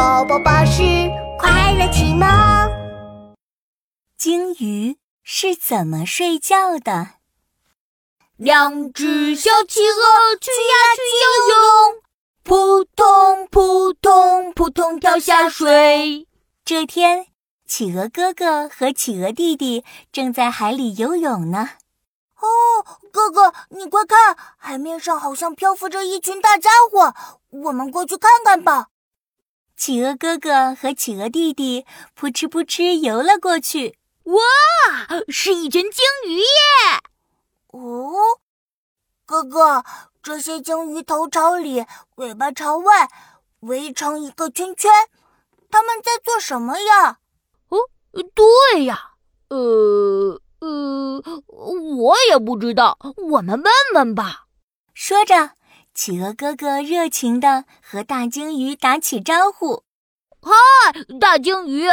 宝宝巴士快乐启蒙。鲸鱼是怎么睡觉的？两只小企鹅去呀去游泳，扑通扑通扑通跳下水。这天，企鹅哥哥和企鹅弟弟正在海里游泳呢。哦，哥哥，你快看，海面上好像漂浮着一群大家伙，我们过去看看吧。企鹅哥哥和企鹅弟弟扑哧扑哧游了过去。哇，是一群鲸鱼耶！哦，哥哥，这些鲸鱼头朝里，尾巴朝外，围成一个圈圈，他们在做什么呀？哦，对呀，呃。呃，我也不知道，我们问问吧。说着，企鹅哥哥热情地和大鲸鱼打起招呼：“嗨，大鲸鱼，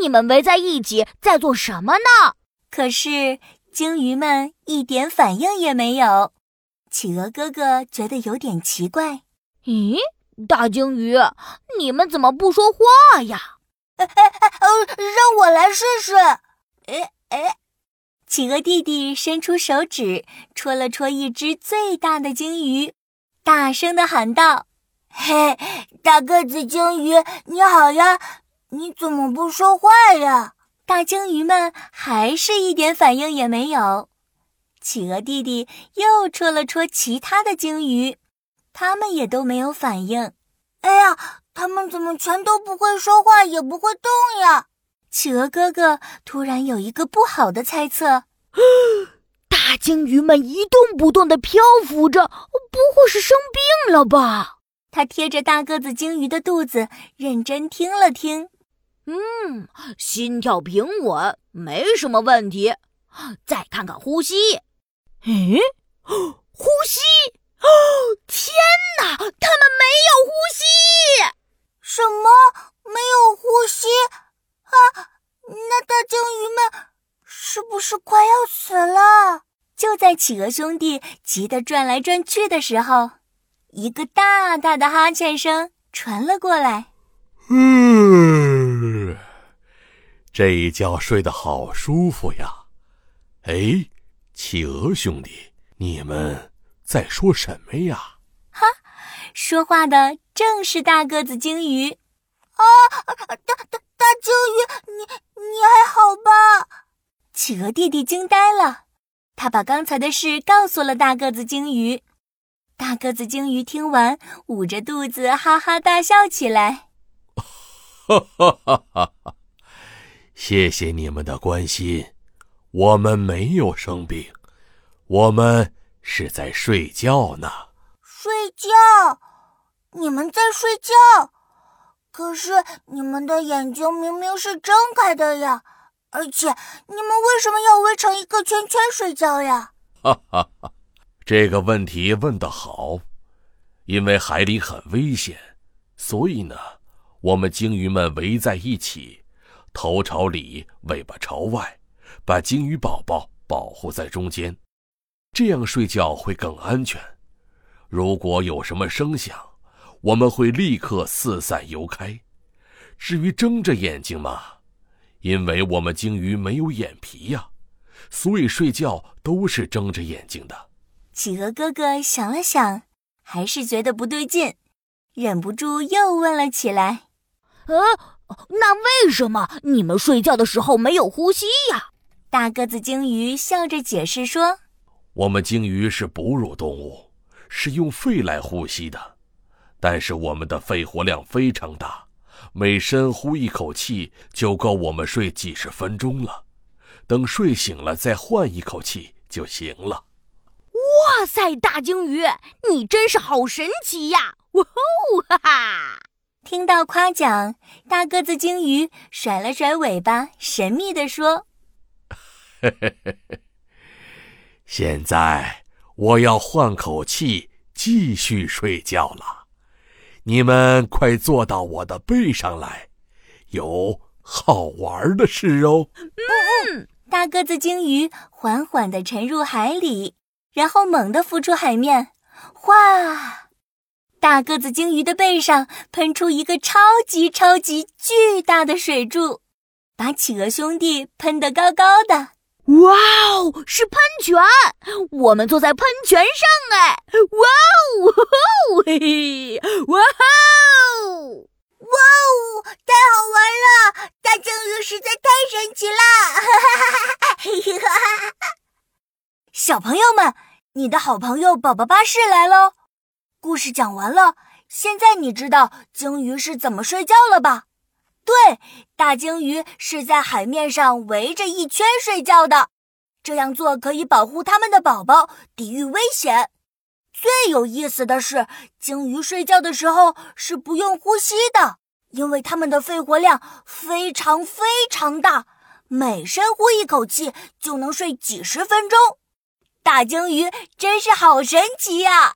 你们围在一起在做什么呢？”可是鲸鱼们一点反应也没有。企鹅哥哥觉得有点奇怪：“咦，大鲸鱼，你们怎么不说话呀？”哎哎哎，让我来试试。哎哎。企鹅弟弟伸出手指，戳了戳一只最大的鲸鱼，大声的喊道：“嘿，大个子鲸鱼，你好呀！你怎么不说话呀？”大鲸鱼们还是一点反应也没有。企鹅弟弟又戳了戳其他的鲸鱼，他们也都没有反应。哎呀，他们怎么全都不会说话，也不会动呀？企鹅哥哥突然有一个不好的猜测：大鲸鱼们一动不动地漂浮着，不会是生病了吧？他贴着大个子鲸鱼的肚子，认真听了听。嗯，心跳平稳，没什么问题。再看看呼吸，诶，呼吸！哦，天哪，他们没有呼吸！什么？没有呼吸？啊，那大鲸鱼们是不是快要死了？就在企鹅兄弟急得转来转去的时候，一个大大的哈欠声传了过来。嗯，这一觉睡得好舒服呀！哎，企鹅兄弟，你们在说什么呀？哈，说话的正是大个子鲸鱼。啊，大大。大鲸鱼，你你还好吧？企鹅弟弟惊呆了，他把刚才的事告诉了大个子鲸鱼。大个子鲸鱼听完，捂着肚子哈哈大笑起来。哈哈哈哈哈！谢谢你们的关心，我们没有生病，我们是在睡觉呢。睡觉？你们在睡觉？可是你们的眼睛明明是睁开的呀，而且你们为什么要围成一个圈圈睡觉呀？哈哈哈，这个问题问得好，因为海里很危险，所以呢，我们鲸鱼们围在一起，头朝里，尾巴朝外，把鲸鱼宝宝保护在中间，这样睡觉会更安全。如果有什么声响，我们会立刻四散游开。至于睁着眼睛嘛，因为我们鲸鱼没有眼皮呀，所以睡觉都是睁着眼睛的。企鹅哥哥想了想，还是觉得不对劲，忍不住又问了起来：“呃，那为什么你们睡觉的时候没有呼吸呀？”大个子鲸鱼笑着解释说：“我们鲸鱼是哺乳动物，是用肺来呼吸的。”但是我们的肺活量非常大，每深呼一口气就够我们睡几十分钟了。等睡醒了再换一口气就行了。哇塞，大鲸鱼，你真是好神奇呀！哇哦，哈哈！听到夸奖，大个子鲸鱼甩了甩尾巴，神秘地说：“嘿嘿嘿嘿，现在我要换口气继续睡觉了。”你们快坐到我的背上来，有好玩的事哦！嗯嗯，大个子鲸鱼缓缓地沉入海里，然后猛地浮出海面，哇！大个子鲸鱼的背上喷出一个超级超级巨大的水柱，把企鹅兄弟喷得高高的。哇哦，是喷泉！我们坐在喷泉上哎！哇哦，嘿嘿，哇哦，哇哦，太好玩了！大鲸鱼实在太神奇了！哈哈哈哈小朋友们，你的好朋友宝宝巴士来喽！故事讲完了，现在你知道鲸鱼是怎么睡觉了吧？对，大鲸鱼是在海面上围着一圈睡觉的。这样做可以保护它们的宝宝抵御危险。最有意思的是，鲸鱼睡觉的时候是不用呼吸的，因为它们的肺活量非常非常大，每深呼一口气就能睡几十分钟。大鲸鱼真是好神奇呀！